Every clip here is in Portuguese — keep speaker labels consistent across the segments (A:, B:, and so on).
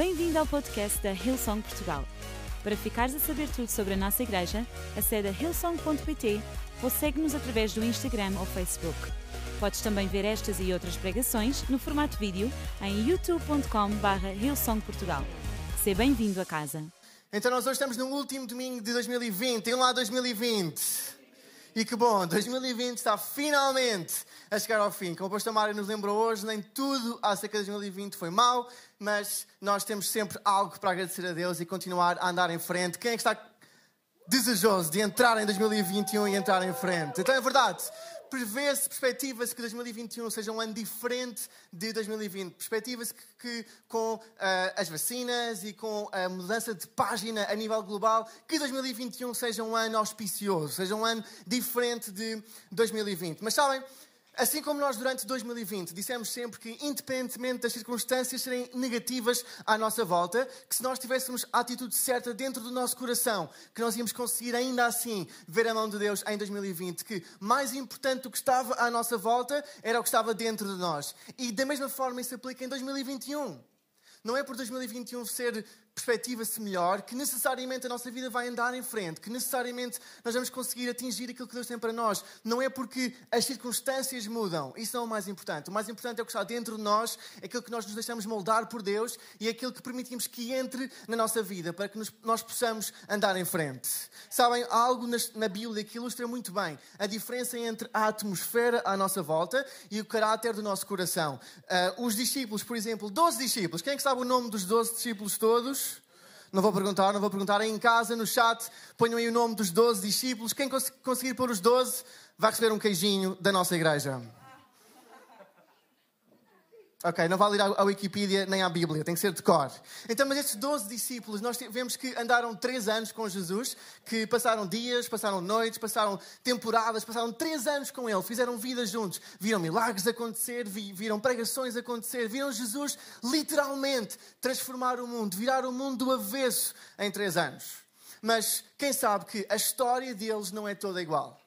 A: Bem-vindo ao podcast da Hillsong Portugal. Para ficares a saber tudo sobre a nossa igreja, acede a hillsong.pt ou segue-nos através do Instagram ou Facebook. Podes também ver estas e outras pregações no formato vídeo em youtube.com.br hillsongportugal. Seja bem-vindo a casa.
B: Então nós hoje estamos no último domingo de 2020. Tem lá 2020. E que bom, 2020 está finalmente a chegar ao fim. Como o pastor Mário nos lembrou hoje, nem tudo acerca de 2020 foi mau, mas nós temos sempre algo para agradecer a Deus e continuar a andar em frente. Quem é que está desejoso de entrar em 2021 e entrar em frente? Então é verdade, prevê-se, perspectiva-se que 2021 seja um ano diferente de 2020. Perspectiva-se que, que, com uh, as vacinas e com a mudança de página a nível global, que 2021 seja um ano auspicioso, seja um ano diferente de 2020. Mas sabem, Assim como nós durante 2020 dissemos sempre que, independentemente das circunstâncias serem negativas à nossa volta, que se nós tivéssemos a atitude certa dentro do nosso coração, que nós íamos conseguir ainda assim ver a mão de Deus em 2020, que mais importante do que estava à nossa volta era o que estava dentro de nós. E da mesma forma isso aplica em 2021. Não é por 2021 ser perspectiva-se melhor, que necessariamente a nossa vida vai andar em frente, que necessariamente nós vamos conseguir atingir aquilo que Deus tem para nós. Não é porque as circunstâncias mudam. Isso não é o mais importante. O mais importante é o que está dentro de nós, é aquilo que nós nos deixamos moldar por Deus e é aquilo que permitimos que entre na nossa vida para que nos, nós possamos andar em frente. Sabem, há algo na Bíblia que ilustra muito bem a diferença entre a atmosfera à nossa volta e o caráter do nosso coração. Uh, os discípulos, por exemplo, 12 discípulos. Quem é que sabe o nome dos 12 discípulos todos? Não vou perguntar, não vou perguntar. Aí em casa, no chat, ponham aí o nome dos 12 discípulos. Quem conseguir pôr os 12 vai receber um queijinho da nossa igreja. Ok, não vale ir à Wikipedia nem à Bíblia, tem que ser de cor. Então, mas estes 12 discípulos, nós vemos que andaram três anos com Jesus, que passaram dias, passaram noites, passaram temporadas, passaram três anos com Ele, fizeram vida juntos, viram milagres acontecer, viram pregações acontecer, viram Jesus literalmente transformar o mundo, virar o mundo do avesso em três anos. Mas quem sabe que a história deles não é toda igual.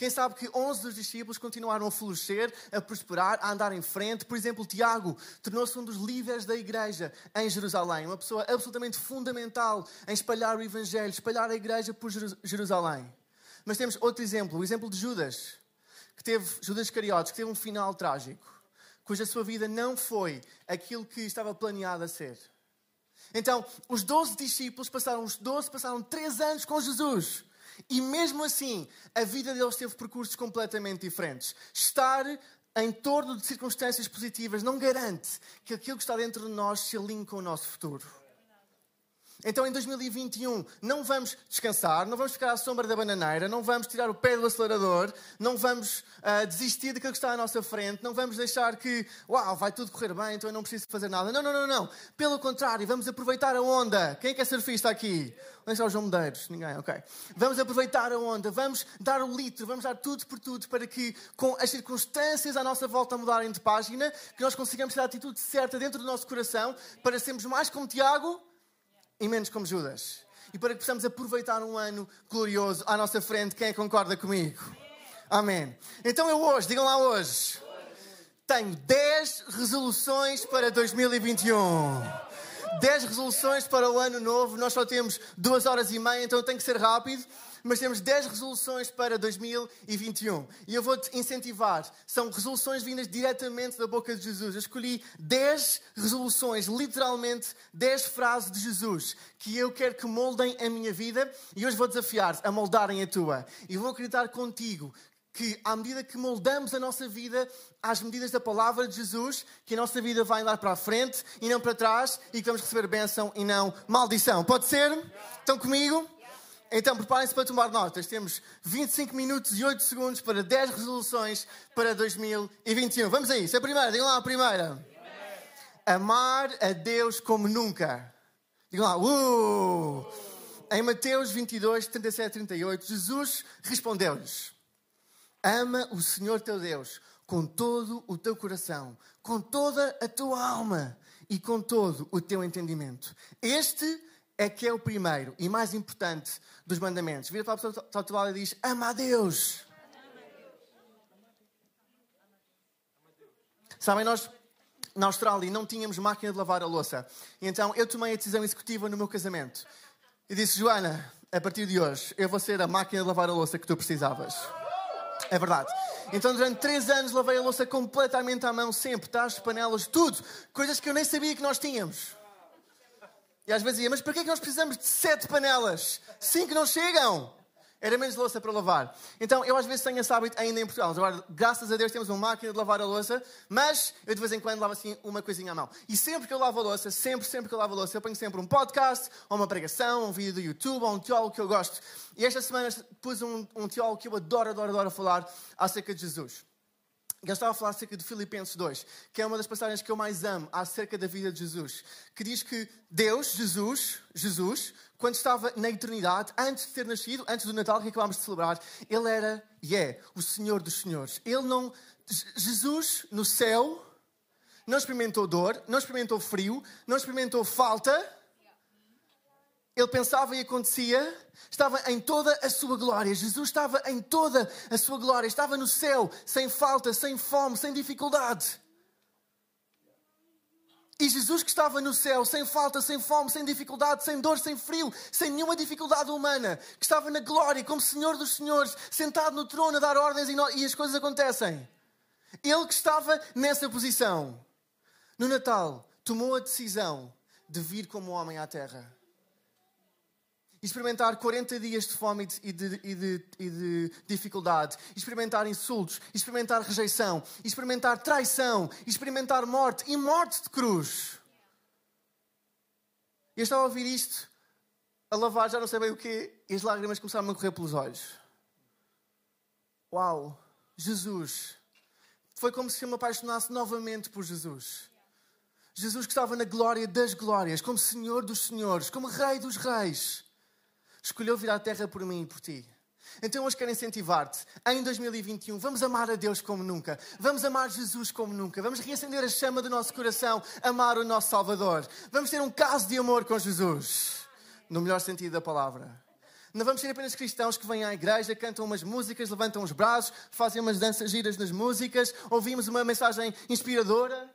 B: Quem sabe que 11 dos discípulos continuaram a florescer, a prosperar, a andar em frente. Por exemplo, Tiago tornou-se um dos líderes da igreja em Jerusalém, uma pessoa absolutamente fundamental em espalhar o evangelho, espalhar a igreja por Jerusalém. Mas temos outro exemplo, o exemplo de Judas, que teve Judas Iscariotes, que teve um final trágico, cuja sua vida não foi aquilo que estava planeado a ser. Então, os 12 discípulos passaram, os 12 passaram 3 anos com Jesus. E mesmo assim, a vida deles teve percursos completamente diferentes. Estar em torno de circunstâncias positivas não garante que aquilo que está dentro de nós se alinhe com o nosso futuro. Então em 2021 não vamos descansar, não vamos ficar à sombra da bananeira, não vamos tirar o pé do acelerador, não vamos uh, desistir daquilo que está à nossa frente, não vamos deixar que, uau, vai tudo correr bem, então eu não preciso fazer nada. Não, não, não, não. Pelo contrário, vamos aproveitar a onda. Quem é que é surfista aqui? Onde está o João Medeiros? Ninguém, ok. Vamos aproveitar a onda, vamos dar o litro, vamos dar tudo por tudo para que, com as circunstâncias à nossa volta mudarem de página, que nós consigamos ter a atitude certa dentro do nosso coração para sermos mais como Tiago e menos como Judas. E para que possamos aproveitar um ano glorioso à nossa frente, quem é concorda comigo? Amém. Então eu hoje, digam lá hoje, tenho 10 resoluções para 2021. 10 resoluções para o ano novo. Nós só temos duas horas e meia, então tem que ser rápido mas temos 10 resoluções para 2021. E eu vou-te incentivar. São resoluções vindas diretamente da boca de Jesus. Eu escolhi 10 resoluções, literalmente 10 frases de Jesus, que eu quero que moldem a minha vida e hoje vou desafiar-te a moldarem a tua. E vou acreditar contigo que, à medida que moldamos a nossa vida às medidas da palavra de Jesus, que a nossa vida vai andar para a frente e não para trás e que vamos receber bênção e não maldição. Pode ser? Estão comigo? Então preparem-se para tomar notas. Temos 25 minutos e 8 segundos para 10 resoluções para 2021. Vamos a isso. A primeira, digam lá a primeira. Amar a Deus como nunca. Digam lá, uh! Em Mateus 22, 37 38, Jesus respondeu-lhes: Ama o Senhor teu Deus com todo o teu coração, com toda a tua alma e com todo o teu entendimento. Este é que é o primeiro e mais importante dos mandamentos. Vira para a pessoa que está ao e diz: Ama a Deus. Sabem, nós na Austrália e não tínhamos máquina de lavar a louça. Então eu tomei a decisão executiva no meu casamento. E disse, Joana, a partir de hoje eu vou ser a máquina de lavar a louça que tu precisavas. É verdade. Então, durante três anos, lavei a louça completamente à mão, sempre, tachos, panelas, tudo. Coisas que eu nem sabia que nós tínhamos. E às vezes ia, mas para que é que nós precisamos de sete panelas? Cinco não chegam. Era menos louça para lavar. Então, eu às vezes tenho esse hábito ainda em Portugal. Agora, graças a Deus, temos uma máquina de lavar a louça, mas eu de vez em quando lavo assim uma coisinha à mão. E sempre que eu lavo a louça, sempre, sempre que eu lavo a louça, eu ponho sempre um podcast, ou uma pregação, um vídeo do YouTube, ou um teólogo que eu gosto. E esta semana pus um, um teólogo que eu adoro, adoro, adoro falar acerca de Jesus. Eu estava a falar acerca de Filipenses 2, que é uma das passagens que eu mais amo acerca da vida de Jesus, que diz que Deus, Jesus, Jesus, quando estava na eternidade, antes de ter nascido, antes do Natal que acabámos de celebrar, ele era e é o Senhor dos Senhores. Ele não Jesus no céu não experimentou dor, não experimentou frio, não experimentou falta, ele pensava e acontecia, estava em toda a sua glória. Jesus estava em toda a sua glória, estava no céu, sem falta, sem fome, sem dificuldade. E Jesus que estava no céu, sem falta, sem fome, sem dificuldade, sem dor, sem frio, sem nenhuma dificuldade humana, que estava na glória, como Senhor dos Senhores, sentado no trono a dar ordens e, as coisas acontecem. Ele que estava nessa posição, no Natal, tomou a decisão de vir como homem à terra experimentar 40 dias de fome e de, e, de, e de, dificuldade, experimentar insultos, experimentar rejeição, experimentar traição, experimentar morte e morte de cruz. Eu estava a ouvir isto, a lavar já não sei bem o quê, e as lágrimas começaram a correr pelos olhos. Uau! Jesus! Foi como se eu me apaixonasse novamente por Jesus. Jesus que estava na glória das glórias, como Senhor dos Senhores, como Rei dos Reis escolheu vir à terra por mim e por ti. Então hoje quero incentivar-te. Em 2021, vamos amar a Deus como nunca. Vamos amar Jesus como nunca. Vamos reacender a chama do nosso coração, amar o nosso Salvador. Vamos ter um caso de amor com Jesus. No melhor sentido da palavra. Não vamos ser apenas cristãos que vêm à igreja, cantam umas músicas, levantam os braços, fazem umas danças giras nas músicas, ouvimos uma mensagem inspiradora.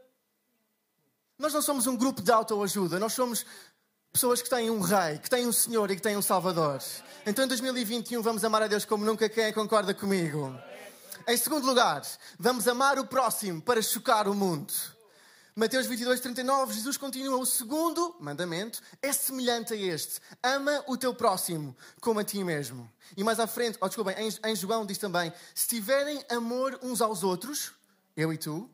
B: Nós não somos um grupo de autoajuda, nós somos pessoas que têm um rei, que têm um Senhor e que têm um Salvador. Então em 2021 vamos amar a Deus como nunca. Quem concorda comigo? Em segundo lugar, vamos amar o próximo para chocar o mundo. Mateus 22, 39, Jesus continua: O segundo mandamento é semelhante a este: ama o teu próximo como a ti mesmo. E mais à frente, oh, desculpem, em, em João diz também: Se tiverem amor uns aos outros, eu e tu,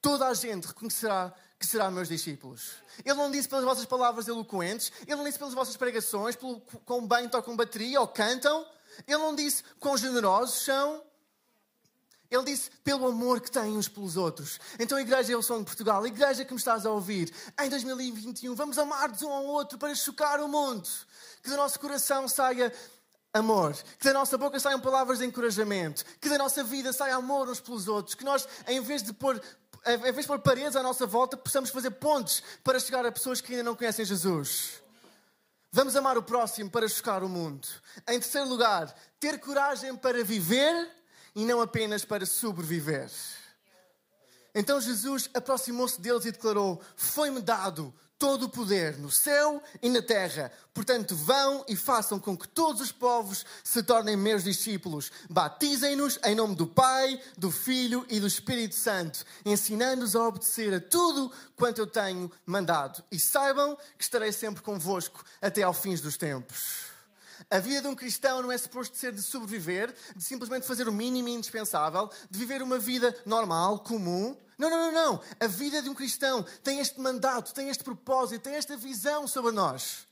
B: toda a gente reconhecerá que será meus discípulos. Ele não disse pelas vossas palavras eloquentes, ele não disse pelas vossas pregações, pelo quão bem tocam bateria ou cantam, ele não disse quão generosos são. Ele disse pelo amor que têm uns pelos outros. Então, Igreja Sou de Portugal, igreja que me estás a ouvir, em 2021, vamos amar-nos um ao outro para chocar o mundo. Que do nosso coração saia amor, que da nossa boca saiam palavras de encorajamento, que da nossa vida saia amor uns pelos outros, que nós, em vez de pôr em vez de pôr paredes à nossa volta, possamos fazer pontes para chegar a pessoas que ainda não conhecem Jesus. Vamos amar o próximo para chocar o mundo. Em terceiro lugar, ter coragem para viver e não apenas para sobreviver. Então Jesus aproximou-se deles e declarou: Foi-me dado todo o poder no céu e na terra. Portanto, vão e façam com que todos os povos se tornem meus discípulos. Batizem-nos em nome do Pai, do Filho e do Espírito Santo, ensinando-os a obedecer a tudo quanto eu tenho mandado. E saibam que estarei sempre convosco até ao fim dos tempos. A vida de um cristão não é suposto ser de sobreviver, de simplesmente fazer o mínimo indispensável, de viver uma vida normal, comum. Não, não, não, não. A vida de um cristão tem este mandato, tem este propósito, tem esta visão sobre nós.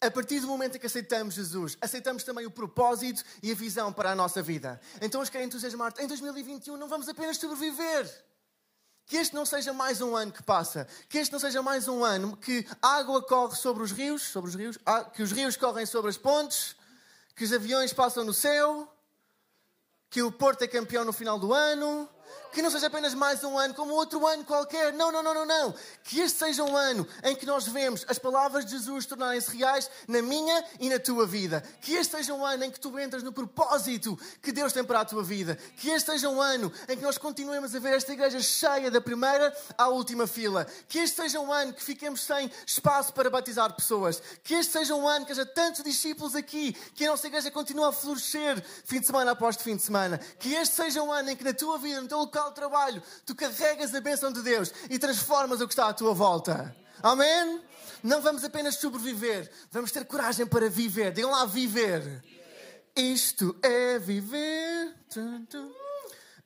B: A partir do momento em que aceitamos Jesus, aceitamos também o propósito e a visão para a nossa vida. Então, hoje quero entusiasmar-te. Em 2021 não vamos apenas sobreviver. Que este não seja mais um ano que passa. Que este não seja mais um ano que água corre sobre os rios, sobre os rios, ah, que os rios correm sobre as pontes, que os aviões passam no céu, que o Porto é campeão no final do ano, Que não seja apenas mais um ano, como outro ano qualquer. Não, não, não, não, não. Que este seja um ano em que nós vemos as palavras de Jesus tornarem-se reais na minha e na tua vida. Que este seja um ano em que tu entras no propósito que Deus tem para a tua vida. Que este seja um ano em que nós continuemos a ver esta igreja cheia da primeira à última fila. Que este seja um ano que fiquemos sem espaço para batizar pessoas. Que este seja um ano que haja tantos discípulos aqui, que a nossa igreja continue a florescer fim de semana após fim de semana. Que este seja um ano em que na tua vida, no teu local de trabalho, tu carregas a bênção de Deus e transformas o que está à tua volta. Amém? Não vamos apenas sobreviver, vamos ter coragem para viver. Digam lá, viver. Isto é viver.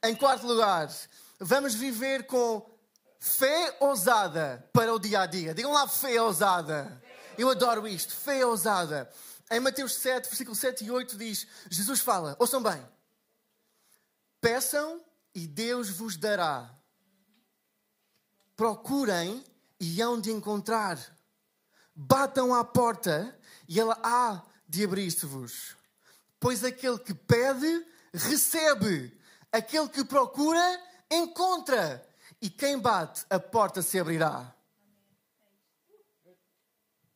B: Em quarto lugar, vamos viver com fé ousada para o dia a dia. Digam lá, fé ousada. Eu adoro isto, fé ousada. Em Mateus 7, versículo 7 e 8 diz: Jesus fala, ouçam bem, peçam e Deus vos dará. Procurem e hão de encontrar. Batam à porta e ela há de abrir-se-vos. Pois aquele que pede, recebe. Aquele que procura, encontra. E quem bate, a porta se abrirá.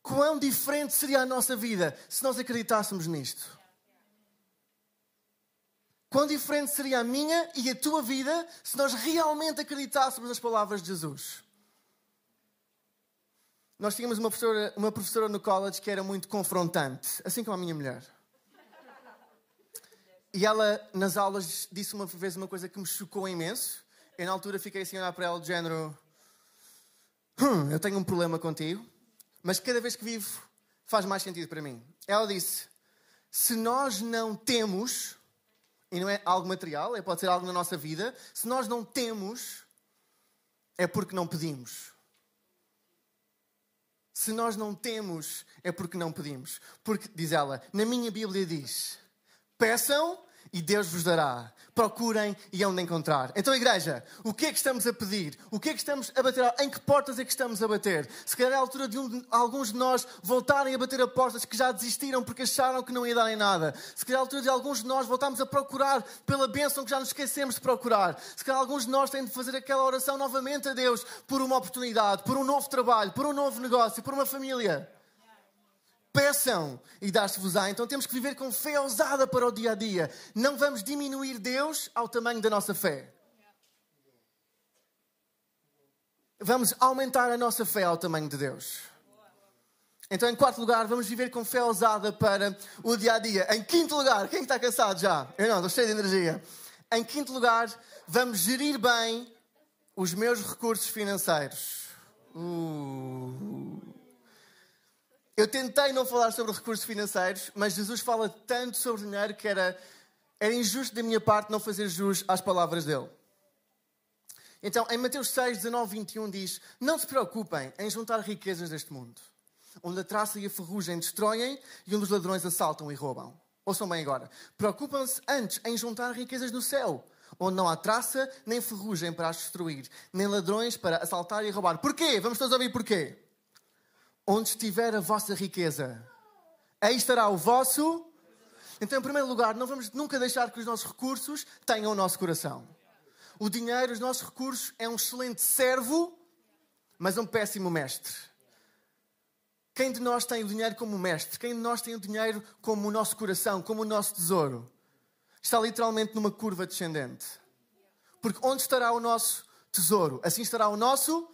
B: Quão diferente seria a nossa vida se nós acreditássemos nisto? Quão diferente seria a minha e a tua vida se nós realmente acreditássemos nas palavras de Jesus? Nós tínhamos uma professora, uma professora no college que era muito confrontante, assim como a minha mulher. E ela, nas aulas, disse uma vez uma coisa que me chocou imenso. Eu, na altura, fiquei assim a olhar para ela, do género: hum, Eu tenho um problema contigo, mas cada vez que vivo faz mais sentido para mim. Ela disse: Se nós não temos, e não é algo material, é, pode ser algo na nossa vida, se nós não temos, é porque não pedimos. Se nós não temos, é porque não pedimos. Porque, diz ela, na minha Bíblia diz: peçam e Deus vos dará. Procurem e hão de encontrar. Então, igreja, o que é que estamos a pedir? O que é que estamos a bater? Em que portas é que estamos a bater? Se calhar é a altura de, um, de alguns de nós voltarem a bater a portas que já desistiram porque acharam que não ia dar em nada. Se calhar é a altura de alguns de nós voltarmos a procurar pela bênção que já nos esquecemos de procurar. Se calhar alguns de nós têm de fazer aquela oração novamente a Deus por uma oportunidade, por um novo trabalho, por um novo negócio, por uma família peçam e dar-se-vos-á. Então temos que viver com fé ousada para o dia a dia. Não vamos diminuir Deus ao tamanho da nossa fé. Vamos aumentar a nossa fé ao tamanho de Deus. Então, em quarto lugar, vamos viver com fé ousada para o dia a dia. Em quinto lugar, quem está cansado já? Eu não, estou cheio de energia. Em quinto lugar, vamos gerir bem os meus recursos financeiros. Uh. Eu tentei não falar sobre recursos financeiros, mas Jesus fala tanto sobre dinheiro que era, era injusto da minha parte não fazer jus às palavras dele. Então, em Mateus 6, 19, 21 diz: Não se preocupem em juntar riquezas deste mundo, onde a traça e a ferrugem destroem e onde os ladrões assaltam e roubam. Ouçam bem agora. Preocupam-se antes em juntar riquezas no céu, onde não há traça nem ferrugem para as destruir, nem ladrões para assaltar e roubar. Porquê? Vamos todos ouvir porquê. Onde estiver a vossa riqueza, aí estará o vosso. Então, em primeiro lugar, não vamos nunca deixar que os nossos recursos tenham o nosso coração. O dinheiro, os nossos recursos, é um excelente servo, mas um péssimo mestre. Quem de nós tem o dinheiro como mestre? Quem de nós tem o dinheiro como o nosso coração, como o nosso tesouro? Está literalmente numa curva descendente. Porque onde estará o nosso tesouro? Assim estará o nosso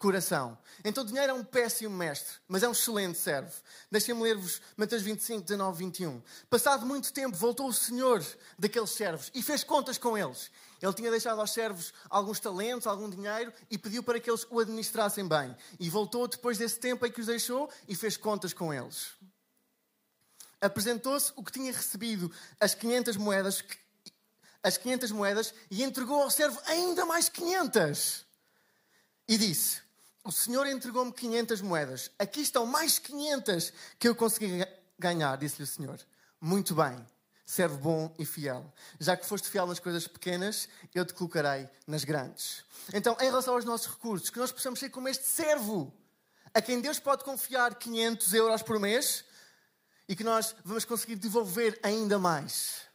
B: coração. Então dinheiro é um péssimo mestre, mas é um excelente servo. Deixem-me ler-vos Mateus 25, 19, 21. Passado muito tempo, voltou o Senhor daqueles servos e fez contas com eles. Ele tinha deixado aos servos alguns talentos, algum dinheiro e pediu para que eles o administrassem bem. E voltou depois desse tempo em que os deixou e fez contas com eles. Apresentou-se o que tinha recebido, as 500 moedas, as 500 moedas e entregou ao servo ainda mais 500. E disse: o Senhor entregou-me 500 moedas. Aqui estão mais 500 que eu consegui ganhar, disse-lhe o Senhor. Muito bem, servo bom e fiel. Já que foste fiel nas coisas pequenas, eu te colocarei nas grandes. Então, em relação aos nossos recursos, que nós possamos ser como este servo, a quem Deus pode confiar 500 euros por mês e que nós vamos conseguir devolver ainda mais.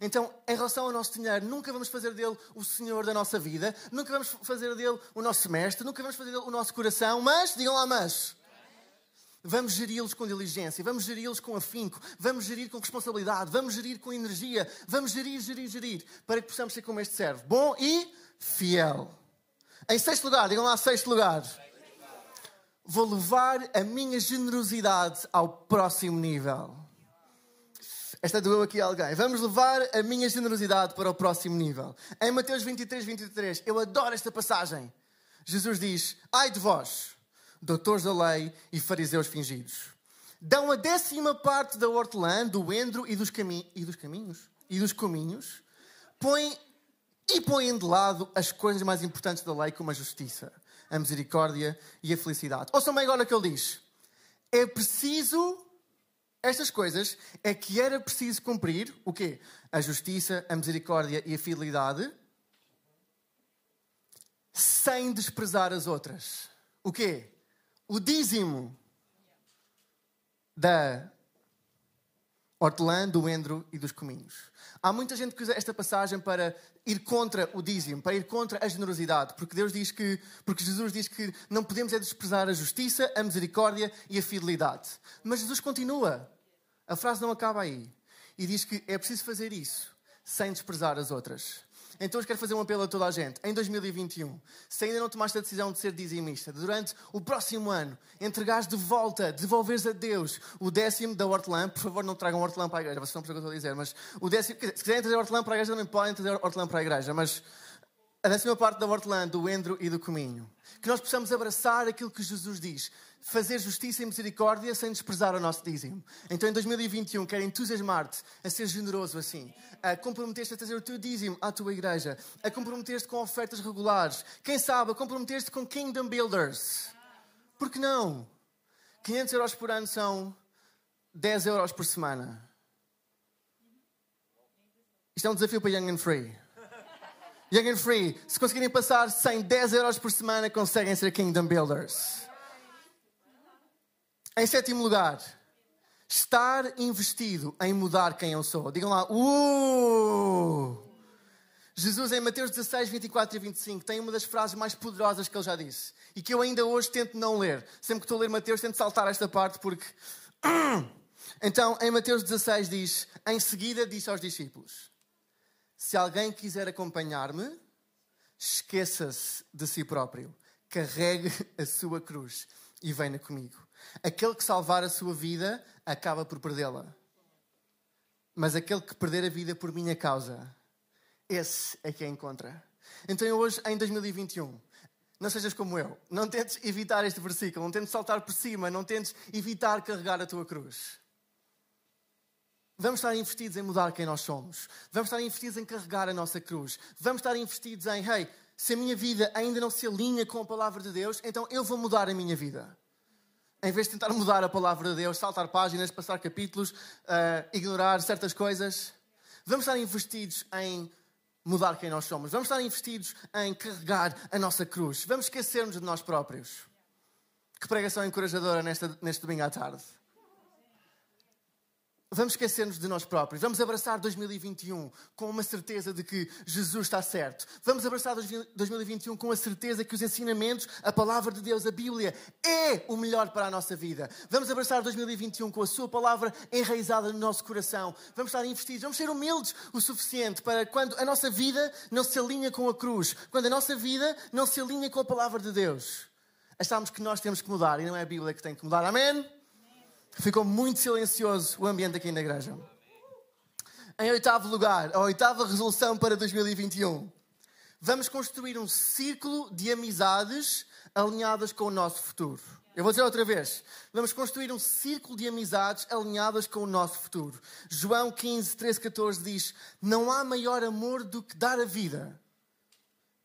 B: Então, em relação ao nosso dinheiro, nunca vamos fazer dele o Senhor da nossa vida, nunca vamos fazer dele o nosso mestre, nunca vamos fazer dele o nosso coração, mas, digam lá, mas. Vamos geri-los com diligência, vamos geri-los com afinco, vamos gerir com responsabilidade, vamos gerir com energia, vamos gerir, gerir, gerir, para que possamos ser como este servo, bom e fiel. Em sexto lugar, digam lá, sexto lugar. Vou levar a minha generosidade ao próximo nível. Esta doeu aqui a alguém. Vamos levar a minha generosidade para o próximo nível. Em Mateus 23, 23, eu adoro esta passagem. Jesus diz: Ai de vós doutores da lei e fariseus fingidos. Dão a décima parte da hortelã, do endro e dos, cami e dos caminhos e dos cominhos, põem e põem de lado as coisas mais importantes da lei, como a justiça, a misericórdia e a felicidade. Ouçam bem agora o que ele diz. É preciso estas coisas é que era preciso cumprir o quê? A justiça, a misericórdia e a fidelidade sem desprezar as outras. O quê? o dízimo da hortelã, do endro e dos cominhos. Há muita gente que usa esta passagem para ir contra o dízimo, para ir contra a generosidade, porque Deus diz que, porque Jesus diz que não podemos é desprezar a justiça, a misericórdia e a fidelidade. Mas Jesus continua. A frase não acaba aí. E diz que é preciso fazer isso sem desprezar as outras. Então hoje quero fazer um apelo a toda a gente. Em 2021, se ainda não tomaste a decisão de ser dizimista, durante o próximo ano, entregares de volta, devolveres a Deus o décimo da hortelã, por favor não tragam hortelã para a igreja, vocês não percebem o eu dizer, mas o décimo, se quiserem trazer hortelã para a igreja, também podem trazer hortelã para a igreja, mas a décima parte da hortelã, do endro e do cominho. Que nós possamos abraçar aquilo que Jesus diz fazer justiça e misericórdia sem desprezar o nosso dízimo. Então, em 2021, quero entusiasmar-te a ser generoso assim, a comprometer-te a trazer o teu dízimo à tua igreja, a comprometer-te com ofertas regulares, quem sabe, a comprometer-te com Kingdom Builders. Por que não? 500 euros por ano são 10 euros por semana. Isto é um desafio para Young and Free. Young and Free, se conseguirem passar 100, 10 euros por semana, conseguem ser Kingdom Builders. Em sétimo lugar, estar investido em mudar quem eu sou. Digam lá, uh! Jesus, em Mateus 16, 24 e 25, tem uma das frases mais poderosas que ele já disse e que eu ainda hoje tento não ler. Sempre que estou a ler Mateus, tento saltar esta parte porque. Então, em Mateus 16 diz: Em seguida, disse aos discípulos: Se alguém quiser acompanhar-me, esqueça-se de si próprio, carregue a sua cruz e venha comigo. Aquele que salvar a sua vida acaba por perdê-la. Mas aquele que perder a vida por minha causa, esse é que a encontra. Então hoje, em 2021, não sejas como eu. Não tentes evitar este versículo, não tentes saltar por cima, não tentes evitar carregar a tua cruz. Vamos estar investidos em mudar quem nós somos. Vamos estar investidos em carregar a nossa cruz. Vamos estar investidos em, hey, se a minha vida ainda não se alinha com a palavra de Deus, então eu vou mudar a minha vida em vez de tentar mudar a palavra de Deus, saltar páginas, passar capítulos, uh, ignorar certas coisas, vamos estar investidos em mudar quem nós somos. Vamos estar investidos em carregar a nossa cruz. Vamos esquecermos de nós próprios. Que pregação encorajadora neste domingo à tarde. Vamos esquecer-nos de nós próprios. Vamos abraçar 2021 com uma certeza de que Jesus está certo. Vamos abraçar 2021 com a certeza que os ensinamentos, a palavra de Deus, a Bíblia, é o melhor para a nossa vida. Vamos abraçar 2021 com a Sua palavra enraizada no nosso coração. Vamos estar investidos, vamos ser humildes o suficiente para quando a nossa vida não se alinha com a cruz, quando a nossa vida não se alinha com a palavra de Deus, achamos que nós temos que mudar e não é a Bíblia que tem que mudar. Amém? Ficou muito silencioso o ambiente aqui na igreja. Em oitavo lugar, a oitava resolução para 2021. Vamos construir um círculo de amizades alinhadas com o nosso futuro. Eu vou dizer outra vez. Vamos construir um círculo de amizades alinhadas com o nosso futuro. João 15, 13, 14 diz: Não há maior amor do que dar a vida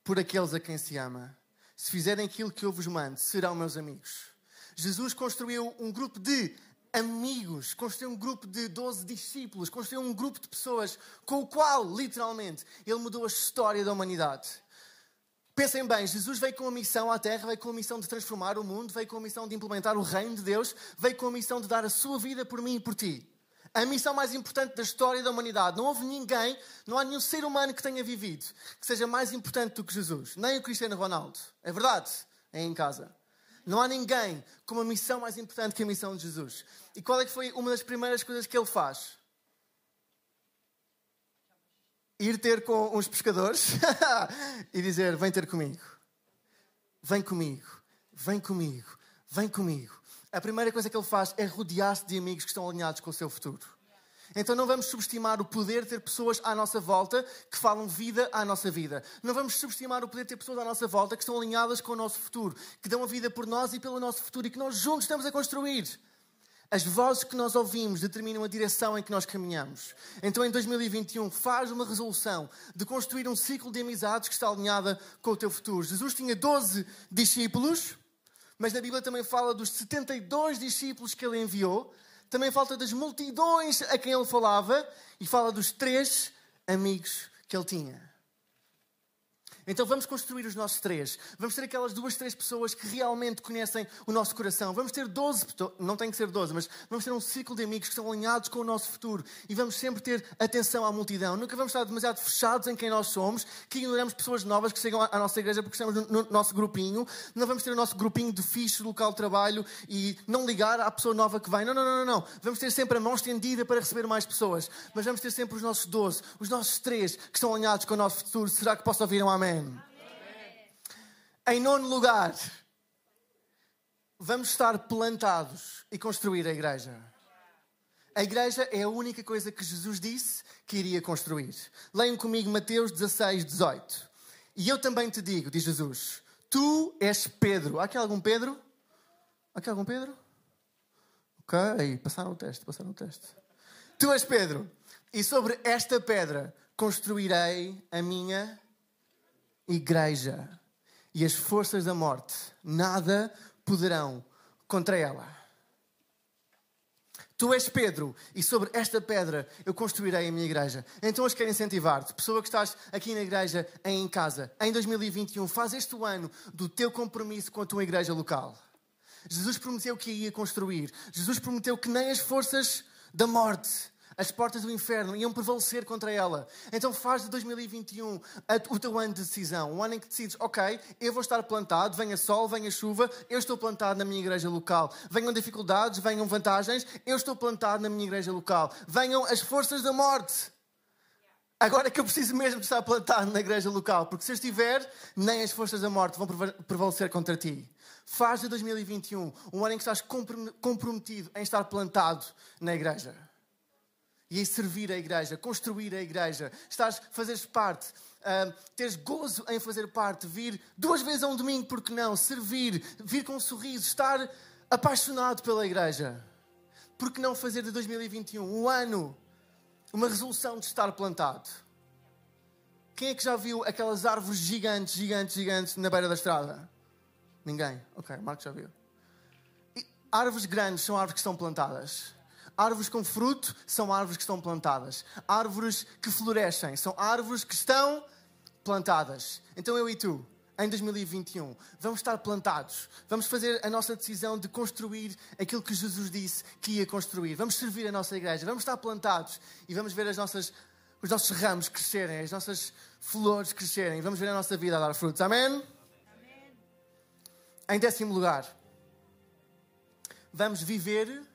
B: por aqueles a quem se ama. Se fizerem aquilo que eu vos mando, serão meus amigos. Jesus construiu um grupo de amigos, construiu um grupo de 12 discípulos, construiu um grupo de pessoas com o qual, literalmente, ele mudou a história da humanidade. Pensem bem, Jesus veio com a missão à Terra, veio com a missão de transformar o mundo, veio com a missão de implementar o reino de Deus, veio com a missão de dar a sua vida por mim e por ti. A missão mais importante da história da humanidade. Não houve ninguém, não há nenhum ser humano que tenha vivido que seja mais importante do que Jesus. Nem o Cristiano Ronaldo. É verdade? É em casa. Não há ninguém com uma missão mais importante que a missão de Jesus. E qual é que foi uma das primeiras coisas que ele faz? Ir ter com uns pescadores e dizer: Vem ter comigo. Vem comigo. Vem comigo. Vem comigo. A primeira coisa que ele faz é rodear-se de amigos que estão alinhados com o seu futuro. Então não vamos subestimar o poder de ter pessoas à nossa volta que falam vida à nossa vida. Não vamos subestimar o poder de ter pessoas à nossa volta que estão alinhadas com o nosso futuro, que dão a vida por nós e pelo nosso futuro e que nós juntos estamos a construir. As vozes que nós ouvimos determinam a direção em que nós caminhamos. Então, em 2021, faz uma resolução de construir um ciclo de amizades que está alinhada com o teu futuro. Jesus tinha 12 discípulos, mas na Bíblia também fala dos 72 discípulos que ele enviou também falta das multidões a quem ele falava e fala dos três amigos que ele tinha. Então vamos construir os nossos três. Vamos ter aquelas duas, três pessoas que realmente conhecem o nosso coração. Vamos ter doze, não tem que ser doze, mas vamos ter um ciclo de amigos que estão alinhados com o nosso futuro. E vamos sempre ter atenção à multidão. Nunca vamos estar demasiado fechados em quem nós somos, que ignoramos pessoas novas que chegam à nossa igreja porque estamos no nosso grupinho. Não vamos ter o nosso grupinho de fixe do local de trabalho e não ligar à pessoa nova que vem. Não, não, não, não, não. Vamos ter sempre a mão estendida para receber mais pessoas. Mas vamos ter sempre os nossos doze, os nossos três que estão alinhados com o nosso futuro. Será que posso ouvir um amém? Em nono lugar, vamos estar plantados e construir a igreja. A igreja é a única coisa que Jesus disse que iria construir. Leiam comigo Mateus 16, 18. E eu também te digo, diz Jesus, tu és Pedro. Há aqui algum Pedro? Há aqui algum Pedro? Ok, passaram o teste, passaram o teste. Tu és Pedro, e sobre esta pedra construirei a minha igreja. E as forças da morte nada poderão contra ela. Tu és Pedro, e sobre esta pedra eu construirei a minha igreja. Então hoje quero incentivar-te, pessoa que estás aqui na igreja, em casa, em 2021, faz este ano do teu compromisso com a tua igreja local. Jesus prometeu que ia construir. Jesus prometeu que nem as forças da morte as portas do inferno iam prevalecer contra ela. Então faz de 2021 o teu ano de decisão, um ano em que decides, ok, eu vou estar plantado, venha sol, venha chuva, eu estou plantado na minha igreja local. Venham dificuldades, venham vantagens, eu estou plantado na minha igreja local. Venham as forças da morte. Agora é que eu preciso mesmo de estar plantado na igreja local, porque se eu estiver, nem as forças da morte vão prevalecer contra ti. Faz de 2021 um ano em que estás comprometido em estar plantado na igreja e em servir a igreja, construir a igreja, estás, fazeres parte, uh, teres gozo em fazer parte, vir duas vezes a um domingo, porque não? Servir, vir com um sorriso, estar apaixonado pela igreja. Porque não fazer de 2021 um ano, uma resolução de estar plantado? Quem é que já viu aquelas árvores gigantes, gigantes, gigantes na beira da estrada? Ninguém? Ok, Marco já viu. E árvores grandes são árvores que estão plantadas. Árvores com fruto são árvores que estão plantadas. Árvores que florescem são árvores que estão plantadas. Então eu e tu, em 2021, vamos estar plantados. Vamos fazer a nossa decisão de construir aquilo que Jesus disse que ia construir. Vamos servir a nossa igreja. Vamos estar plantados e vamos ver as nossas, os nossos ramos crescerem, as nossas flores crescerem. Vamos ver a nossa vida a dar frutos. Amém? Amém. Em décimo lugar, vamos viver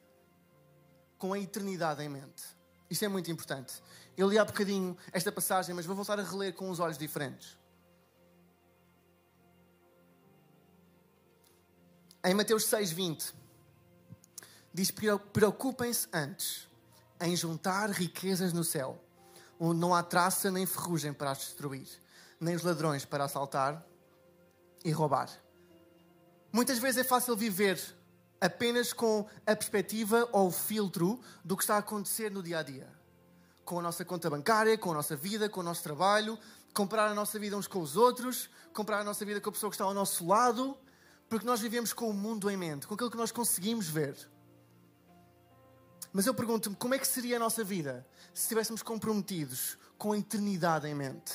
B: com a eternidade em mente. Isto é muito importante. Eu li há bocadinho esta passagem, mas vou voltar a reler com os olhos diferentes. Em Mateus 6,20 diz: Preocupem-se antes em juntar riquezas no céu, onde não há traça nem ferrugem para as destruir, nem os ladrões para assaltar e roubar. Muitas vezes é fácil viver apenas com a perspectiva ou o filtro do que está a acontecer no dia a dia. Com a nossa conta bancária, com a nossa vida, com o nosso trabalho, comparar a nossa vida uns com os outros, comparar a nossa vida com a pessoa que está ao nosso lado, porque nós vivemos com o mundo em mente, com aquilo que nós conseguimos ver. Mas eu pergunto-me como é que seria a nossa vida se estivéssemos comprometidos com a eternidade em mente?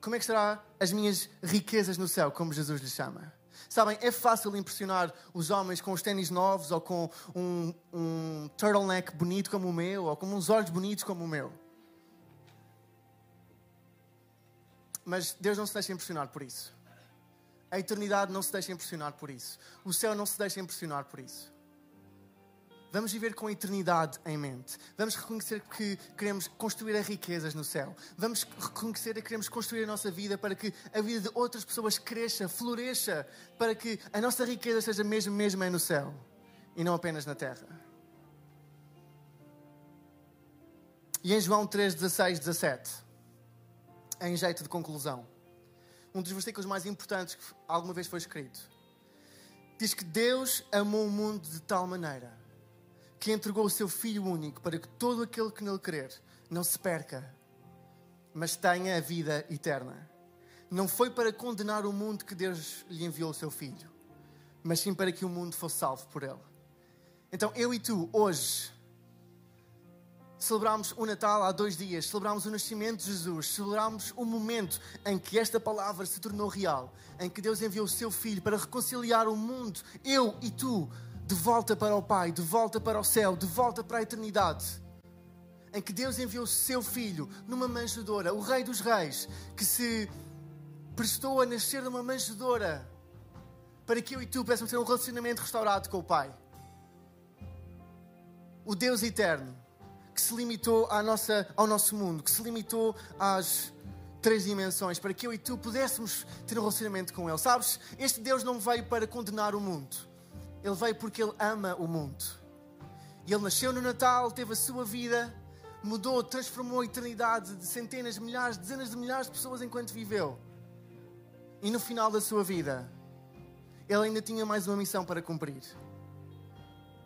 B: Como é que será as minhas riquezas no céu, como Jesus lhe chama? Sabem, é fácil impressionar os homens com os ténis novos ou com um, um turtleneck bonito como o meu ou com uns olhos bonitos como o meu. Mas Deus não se deixa impressionar por isso. A eternidade não se deixa impressionar por isso. O céu não se deixa impressionar por isso. Vamos viver com a eternidade em mente. Vamos reconhecer que queremos construir as riquezas no céu. Vamos reconhecer que queremos construir a nossa vida para que a vida de outras pessoas cresça, floresça, para que a nossa riqueza seja mesmo, mesmo no céu e não apenas na terra. E em João 3, 16, 17, em jeito de conclusão, um dos versículos mais importantes que alguma vez foi escrito, diz que Deus amou o mundo de tal maneira que entregou o seu Filho único para que todo aquele que nele crer não se perca, mas tenha a vida eterna. Não foi para condenar o mundo que Deus lhe enviou o seu Filho, mas sim para que o mundo fosse salvo por ele. Então eu e tu, hoje, celebramos o Natal há dois dias, celebramos o nascimento de Jesus, celebramos o momento em que esta palavra se tornou real, em que Deus enviou o seu Filho para reconciliar o mundo, eu e tu, de volta para o Pai, de volta para o céu, de volta para a eternidade. Em que Deus enviou o seu filho numa manjedoura, o Rei dos Reis, que se prestou a nascer numa manjedoura para que eu e tu pudéssemos ter um relacionamento restaurado com o Pai. O Deus eterno, que se limitou nossa, ao nosso mundo, que se limitou às três dimensões, para que eu e tu pudéssemos ter um relacionamento com Ele. Sabes, este Deus não veio para condenar o mundo. Ele veio porque Ele ama o mundo. E Ele nasceu no Natal, teve a sua vida, mudou, transformou a eternidade de centenas, milhares, dezenas de milhares de pessoas enquanto viveu. E no final da sua vida, Ele ainda tinha mais uma missão para cumprir.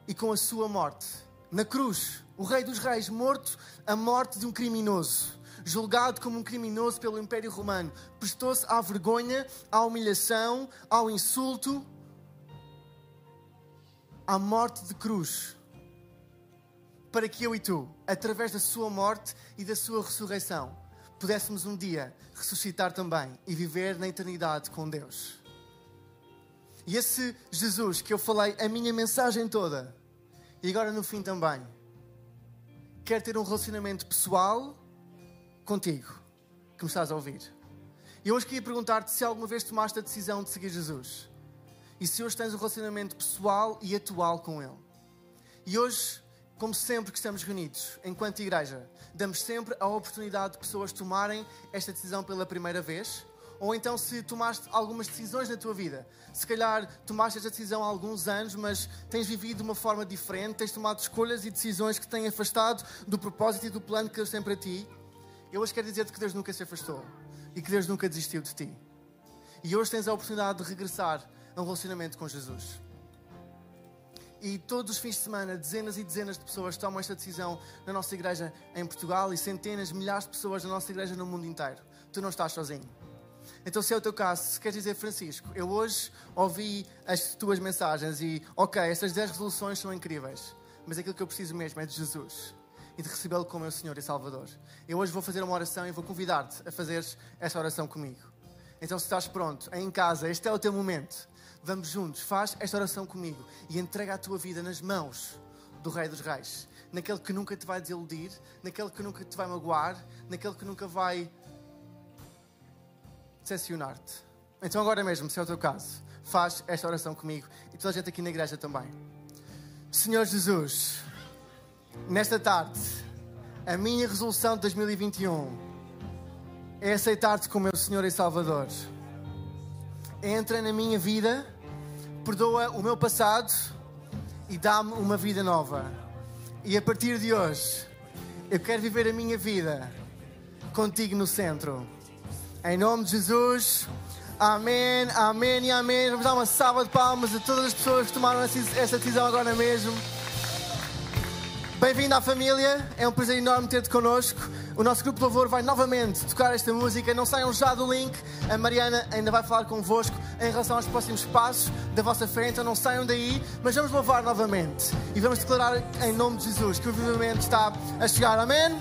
B: E com a sua morte, na cruz, o Rei dos Reis, morto a morte de um criminoso, julgado como um criminoso pelo Império Romano, prestou-se à vergonha, à humilhação, ao insulto à morte de cruz, para que eu e tu, através da sua morte e da sua ressurreição, pudéssemos um dia ressuscitar também e viver na eternidade com Deus. E esse Jesus que eu falei a minha mensagem toda, e agora no fim também, quer ter um relacionamento pessoal contigo, que me estás a ouvir. E hoje queria perguntar-te se alguma vez tomaste a decisão de seguir Jesus e se hoje tens um relacionamento pessoal e atual com Ele. E hoje, como sempre que estamos reunidos, enquanto igreja, damos sempre a oportunidade de pessoas tomarem esta decisão pela primeira vez. Ou então, se tomaste algumas decisões na tua vida, se calhar tomaste esta decisão há alguns anos, mas tens vivido de uma forma diferente, tens tomado escolhas e decisões que têm afastado do propósito e do plano que Deus tem para ti. Eu hoje quero dizer-te que Deus nunca se afastou e que Deus nunca desistiu de ti. E hoje tens a oportunidade de regressar um relacionamento com Jesus. E todos os fins de semana, dezenas e dezenas de pessoas tomam esta decisão na nossa igreja em Portugal e centenas, milhares de pessoas na nossa igreja no mundo inteiro. Tu não estás sozinho. Então, se é o teu caso, se queres dizer, Francisco, eu hoje ouvi as tuas mensagens e, ok, estas 10 resoluções são incríveis, mas aquilo que eu preciso mesmo é de Jesus e de recebê-lo como meu Senhor e Salvador. Eu hoje vou fazer uma oração e vou convidar-te a fazer esta oração comigo. Então, se estás pronto, em casa, este é o teu momento Vamos juntos, faz esta oração comigo e entrega a tua vida nas mãos do Rei dos Reis. Naquele que nunca te vai desiludir, naquele que nunca te vai magoar, naquele que nunca vai decepcionar-te. Então, agora mesmo, se é o teu caso, faz esta oração comigo e toda a gente aqui na igreja também. Senhor Jesus, nesta tarde, a minha resolução de 2021 é aceitar-te como meu Senhor e Salvador. Entra na minha vida perdoa o meu passado e dá-me uma vida nova. E a partir de hoje, eu quero viver a minha vida contigo no centro. Em nome de Jesus. Amém, amém e amém. Vamos dar uma salva de palmas a todas as pessoas que tomaram essa decisão agora mesmo. Bem-vindo à família, é um prazer enorme ter-te connosco. O nosso grupo de louvor vai novamente tocar esta música. Não saiam já do link, a Mariana ainda vai falar convosco em relação aos próximos passos da vossa fé, então não saiam daí, mas vamos louvar novamente e vamos declarar em nome de Jesus que o avivamento está a chegar. Amém?